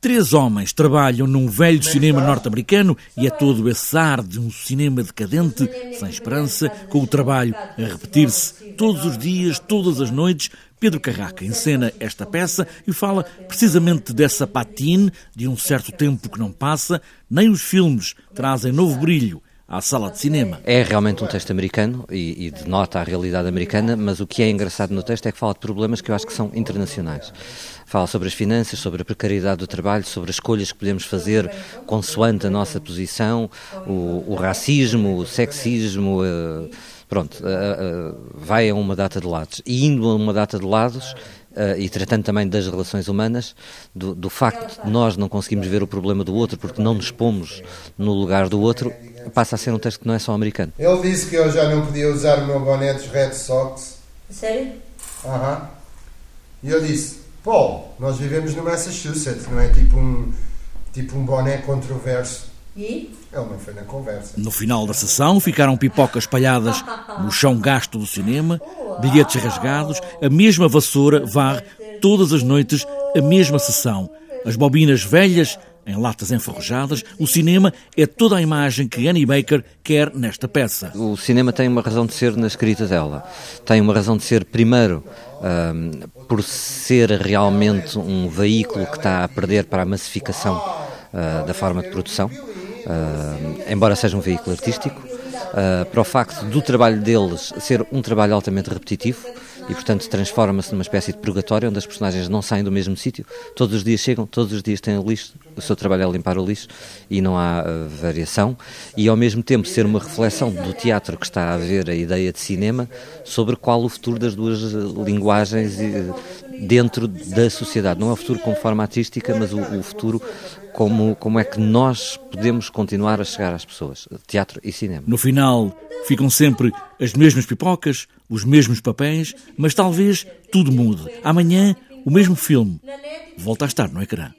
Três homens trabalham num velho cinema norte-americano e é todo esse ar de um cinema decadente, sem esperança, com o trabalho a repetir-se todos os dias, todas as noites. Pedro Carraca encena esta peça e fala precisamente dessa patine, de um certo tempo que não passa, nem os filmes trazem novo brilho à sala de cinema. É realmente um texto americano e, e denota a realidade americana, mas o que é engraçado no texto é que fala de problemas que eu acho que são internacionais. Fala sobre as finanças, sobre a precariedade do trabalho, sobre as escolhas que podemos fazer consoante a nossa posição, o, o racismo, o sexismo. Uh, pronto, uh, uh, vai a uma data de lados. E indo a uma data de lados, Uh, e tratando também das relações humanas, do, do, facto de nós não conseguimos ver o problema do outro porque não nos pomos no lugar do outro, passa a ser um texto que não é só americano. Ele disse que eu já não podia usar o meu boné dos Red Sox. Sério? Aham. E eu disse, Paul, nós vivemos no Massachusetts, não é tipo um, tipo um boné controverso. E? Ele não foi na conversa. No final da sessão ficaram pipocas espalhadas no chão gasto do cinema, bilhetes rasgados, a mesma vassoura varre todas as noites a mesma sessão. As bobinas velhas em latas enferrujadas, o cinema é toda a imagem que Annie Baker quer nesta peça. O cinema tem uma razão de ser na escrita dela. Tem uma razão de ser, primeiro, um, por ser realmente um veículo que está a perder para a massificação uh, da forma de produção, uh, embora seja um veículo artístico, uh, para o facto do trabalho deles ser um trabalho altamente repetitivo e, portanto, transforma-se numa espécie de purgatório onde as personagens não saem do mesmo sítio, todos os dias chegam, todos os dias têm o lixo, o seu trabalho é limpar o lixo e não há uh, variação, e ao mesmo tempo ser uma reflexão do teatro que está a ver a ideia de cinema sobre qual o futuro das duas linguagens dentro da sociedade. Não é o futuro como forma artística, mas o, o futuro como, como é que nós podemos continuar a chegar às pessoas, teatro e cinema. No final, ficam sempre as mesmas pipocas, os mesmos papéis, mas talvez tudo mude. Amanhã, o mesmo filme volta a estar no ecrã.